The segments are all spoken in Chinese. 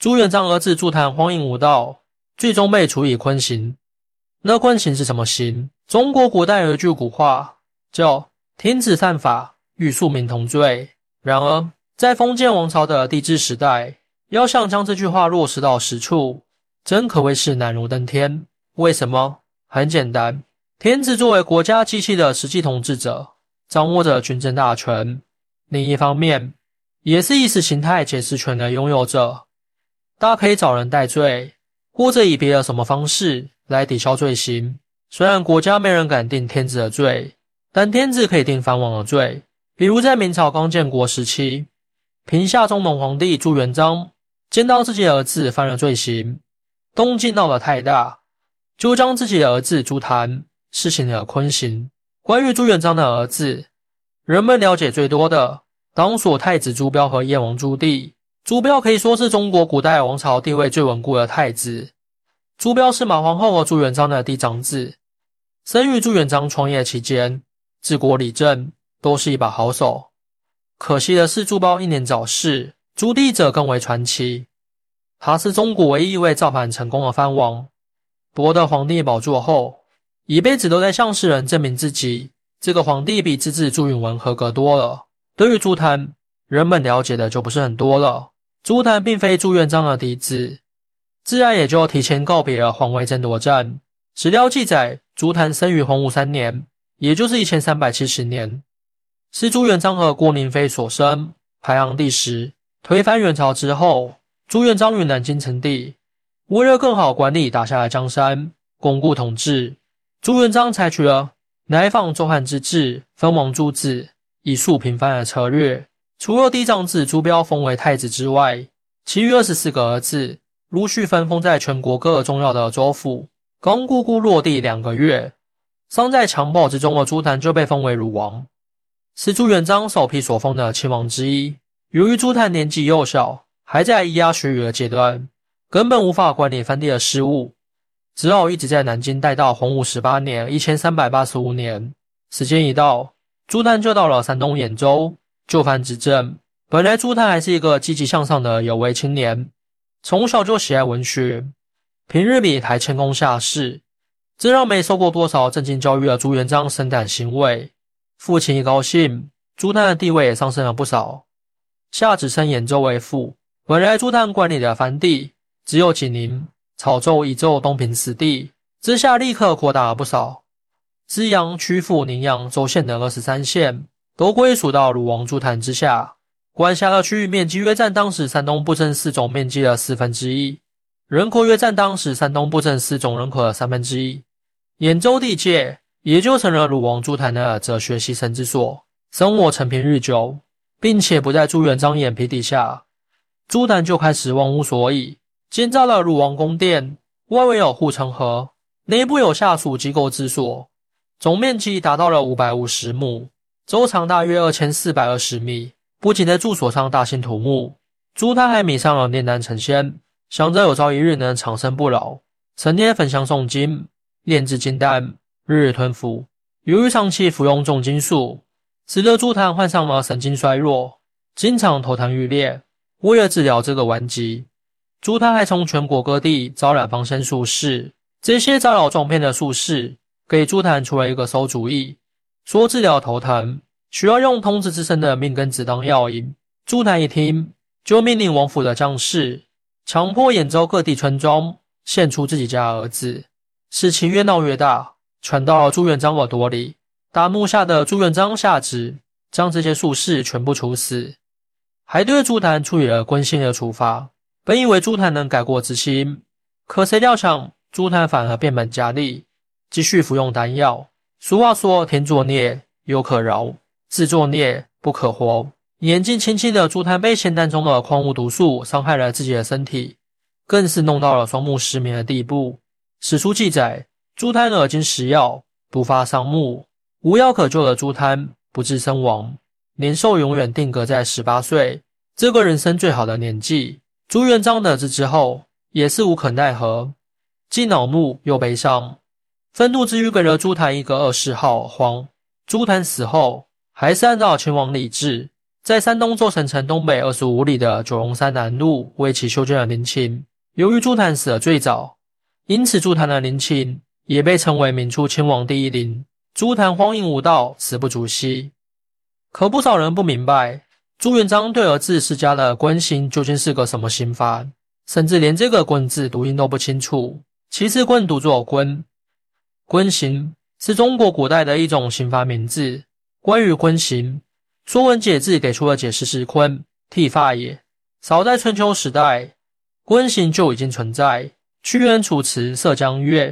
朱元璋儿子朱谭荒淫无道，最终被处以坤刑。那坤刑是什么刑？中国古代有一句古话叫“天子犯法，与庶民同罪”。然而，在封建王朝的帝制时代，要想将这句话落实到实处，真可谓是难如登天。为什么？很简单，天子作为国家机器的实际统治者，掌握着军政大权；另一方面，也是意识形态解释权的拥有者。大家可以找人代罪，或者以别的什么方式来抵消罪行。虽然国家没人敢定天子的罪，但天子可以定藩王的罪。比如在明朝刚建国时期，平夏中农皇帝朱元璋见到自己的儿子犯了罪行，动静闹得太大。就将自己的儿子朱谭施行了坤刑。关于朱元璋的儿子，人们了解最多的，当属太子朱标和燕王朱棣。朱标可以说是中国古代王朝地位最稳固的太子。朱标是马皇后和朱元璋的嫡长子，生于朱元璋创业期间，治国理政都是一把好手。可惜的是，朱标英年早逝。朱棣者更为传奇，他是中国唯一一位造反成功的藩王。夺得皇帝宝座后，一辈子都在向世人证明自己，这个皇帝比自治朱允文合格多了。对于朱谭，人们了解的就不是很多了。朱谭并非朱元璋的嫡子，自然也就提前告别了皇位争夺战。史料记载，朱谭生于洪武三年，也就是一千三百七十年，是朱元璋和郭宁妃所生，排行第十。推翻元朝之后，朱元璋于南京称帝。为了更好管理打下的江山，巩固统治，朱元璋采取了乃仿周汉之治，分王诸子，以速平藩的策略。除了嫡长子朱标封为太子之外，其余二十四个儿子陆续分封在全国各个重要的州府。刚姑姑落地两个月，尚在襁褓之中的朱谭就被封为鲁王，是朱元璋首批所封的亲王之一。由于朱谭年纪幼小，还在咿呀学语的阶段。根本无法管理藩地的事务，只好一直在南京待到洪武十八年（一千三百八十五年）。时间一到，朱谭就到了山东兖州就藩执政。本来朱谭还是一个积极向上的有为青年，从小就喜爱文学，平日里还谦恭下士，这让没受过多少正经教育的朱元璋深感欣慰。父亲一高兴，朱谭的地位也上升了不少，下旨称兖州为父。本来朱谭管理的藩地。只有济宁、潮州、宜州、东平四地，之下立刻扩大了不少。资阳、曲阜、宁阳州县等二十三县都归属到鲁王朱谭之下，管辖的区域面积约占当时山东布政四总面积的四分之一，人口约占当时山东布政四总人口的三分之一。兖州地界也就成了鲁王朱谭的哲学栖身之所，生活成平日久，并且不在朱元璋眼皮底下，朱谭就开始忘乎所以。建造了鲁王宫殿，外围有护城河，内部有下属机构之所，总面积达到了五百五十亩，周长大约二千四百二十米。不仅在住所上大兴土木，朱他还迷上了炼丹成仙，想着有朝一日能长生不老，成天焚香诵经，炼制金丹，日日吞服。由于长期服用重金属，使得朱檀患上了神经衰弱，经常头疼欲裂。为了治疗这个顽疾，朱他还从全国各地招揽防身术士，这些招摇撞骗的术士给朱檀出了一个馊主意，说治疗头疼需要用童子之身的命根子当药引。朱谭一听，就命令王府的将士强迫兖州各地村庄献出自己家儿子。事情越闹越大，传到了朱元璋耳朵里。大怒下的朱元璋下旨将这些术士全部处死，还对朱谭处以了关心的处罚。本以为朱谭能改过自新，可谁料想朱谭反而变本加厉，继续服用丹药。俗话说：“天作孽犹可饶，自作孽不可活。”年纪轻轻的朱谭被仙丹中的矿物毒素伤害了自己的身体，更是弄到了双目失明的地步。史书记载，朱谭耳经食药，不发伤目，无药可救的朱谭不治身亡，年寿永远定格在十八岁，这个人生最好的年纪。朱元璋得知之后，也是无可奈何，既恼怒又悲伤，愤怒之余给了朱谭一个二世号“皇”。朱谭死后，还是按照秦王李治在山东周省城东北二十五里的九龙山南麓为其修建了陵寝。由于朱坛死的最早，因此朱坛的陵寝也被称为明初亲王第一陵。朱坛荒淫无道，死不足惜。可不少人不明白，朱元璋对儿子施加的关心究竟是个什么刑罚，甚至连这个“棍”字读音都不清楚。其实“棍”读作“棍”，官刑是中国古代的一种刑罚名字。关于官刑，《说文解字》给出的解释是：“坤，剃发也。”早在春秋时代，官刑就已经存在。屈原《楚辞·涉江月》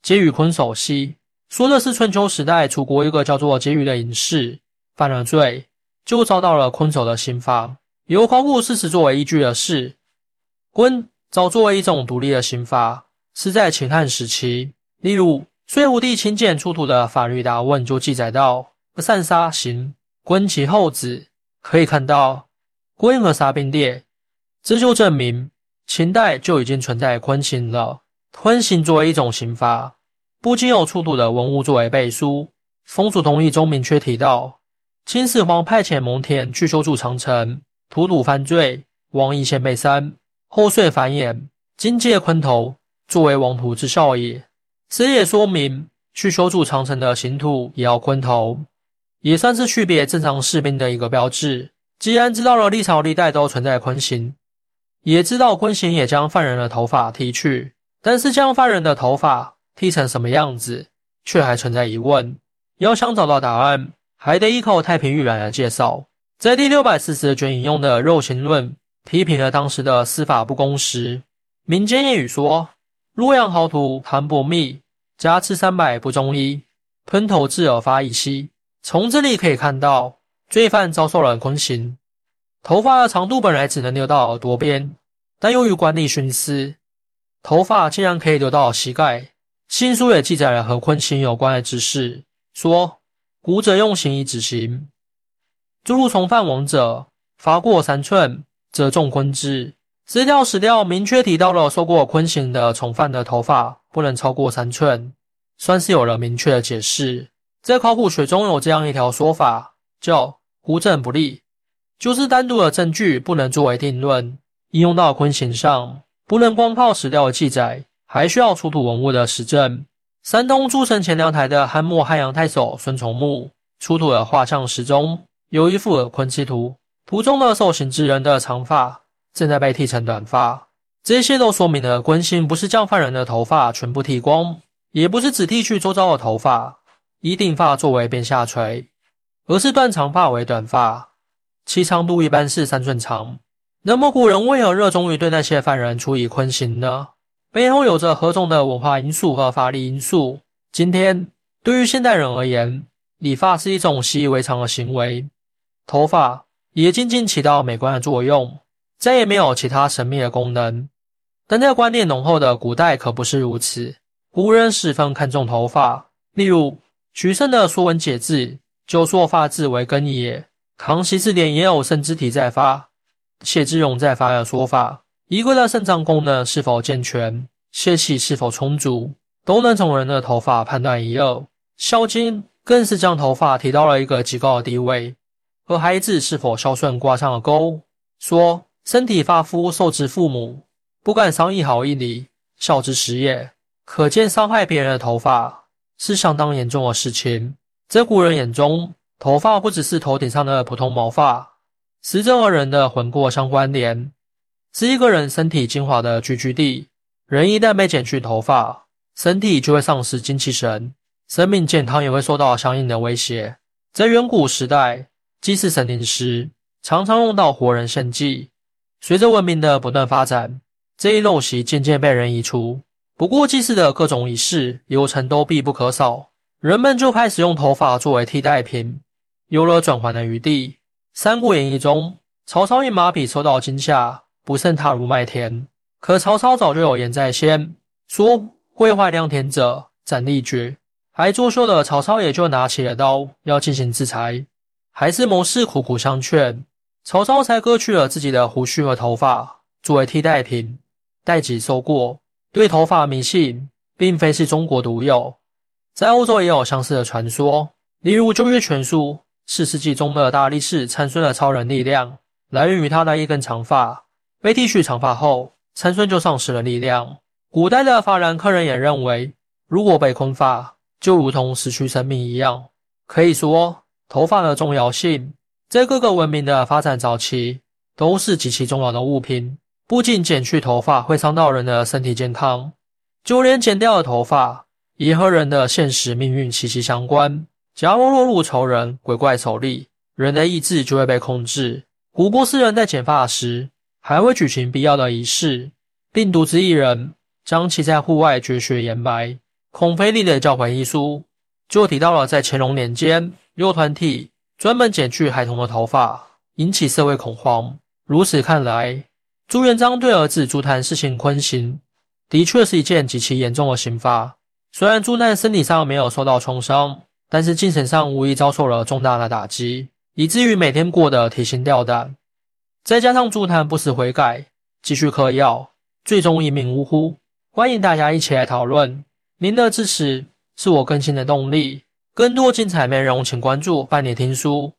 皆与坤守兮，说的是春秋时代楚国一个叫做婕妤的隐士。犯了罪，就遭到了坤守的刑罚。由考古事实作为依据的是，坤早作为一种独立的刑罚，是在秦汉时期。例如，《隋武帝亲建出土的法律答问》就记载到：“散沙刑，坤其后子。”可以看到，坤和杀并列，这就证明秦代就已经存在坤刑了。坤刑作为一种刑罚，不仅有出土的文物作为背书，《风俗通义》中明确提到。秦始皇派遣蒙恬去修筑长城，荼毒犯罪，王邑先被删。后遂繁衍，今借昆头，作为王图之效也。此也说明，去修筑长城的刑徒也要昆头，也算是区别正常士兵的一个标志。既然知道了历朝历代都存在坤刑，也知道坤刑也将犯人的头发剃去，但是将犯人的头发剃成什么样子，却还存在疑问。要想找到答案。还得依靠太平御览来介绍，在第六百四十卷引用的《肉刑论》批评了当时的司法不公时，民间谚语说：“洛阳豪徒谈薄密，加持三百不中一，吞头至耳发一息。”从这里可以看到，罪犯遭受了坤刑，头发的长度本来只能留到耳朵边，但由于官吏徇私，头发竟然可以留到膝盖。新书也记载了和坤刑有关的知识，说。古者用刑以止刑，诸如从犯王者，罚过三寸，则重坤之。资料史料明确提到了受过坤刑的从犯的头发不能超过三寸，算是有了明确的解释。在考古学中有这样一条说法，叫“孤证不立”，就是单独的证据不能作为定论。应用到坤刑上，不能光靠史料的记载，还需要出土文物的实证。山东诸城前凉台的汉末汉阳太守孙崇墓出土的画像石中，有一幅耳坤之图，图中的受刑之人的长发正在被剃成短发。这些都说明了坤刑不是将犯人的头发全部剃光，也不是只剃去周遭的头发，以顶发作为边下垂，而是断长发为短发，其长度一般是三寸长。那么古人为何热衷于对那些犯人处以坤刑呢？背后有着何种的文化因素和法律因素？今天对于现代人而言，理发是一种习以为常的行为，头发也仅仅起到美观的作用，再也没有其他神秘的功能。但在观念浓厚的古代可不是如此，古人十分看重头发。例如，徐慎的《说文解字》就说：“发字为根也。”康熙字典也有“生之体在发，谢之容在发”的说法。一个的肾脏功能是否健全，血气是否充足，都能从人的头发判断一二。《孝经》更是将头发提到了一个极高的地位，和孩子是否孝顺挂上了钩，说身体发肤受之父母，不敢伤一毫一厘，孝之始也。可见伤害别人的头发是相当严重的事情。在古人眼中，头发不只是头顶上的普通毛发，死者和人的魂魄相关联。是一个人身体精华的聚居地。人一旦被剪去头发，身体就会丧失精气神，生命健康也会受到相应的威胁。在远古时代，祭祀神灵时，常常用到活人献祭。随着文明的不断发展，这一陋习渐渐被人移除。不过，祭祀的各种仪式流程都必不可少，人们就开始用头发作为替代品，有了转圜的余地。《三国演义》中，曹操因马匹受到惊吓。不慎踏入麦田，可曹操早就有言在先，说会坏良田者斩立决，还作秀的曹操也就拿起了刀要进行制裁。还是谋士苦苦相劝，曹操才割去了自己的胡须和头发作为替代品，代己受过。对头发迷信，并非是中国独有，在欧洲也有相似的传说。例如《旧约全书》四世纪中的大力士参孙的超人力量来源于他的一根长发，被剃去长发后，参孙就丧失了力量。古代的法兰克人也认为，如果被空发，就如同失去生命一样。可以说，头发的重要性在各个文明的发展早期都是极其重要的物品。不仅剪去头发会伤到人的身体健康，就连剪掉的头发也和人的现实命运息息相关。假如落入仇人、鬼怪手里，人的意志就会被控制。古波斯人在剪发时还会举行必要的仪式，并独自一人将其在户外绝学研白。孔飞力的教诲遗书就提到了，在乾隆年间，有团体专门剪去孩童的头发，引起社会恐慌。如此看来，朱元璋对儿子朱谭施行坤刑，的确是一件极其严重的刑罚。虽然朱谭身体上没有受到创伤，但是精神上无疑遭受了重大的打击，以至于每天过得提心吊胆。再加上朱谭不思悔改，继续嗑药，最终一命呜呼。欢迎大家一起来讨论，您的支持是我更新的动力。更多精彩内容，请关注半年听书。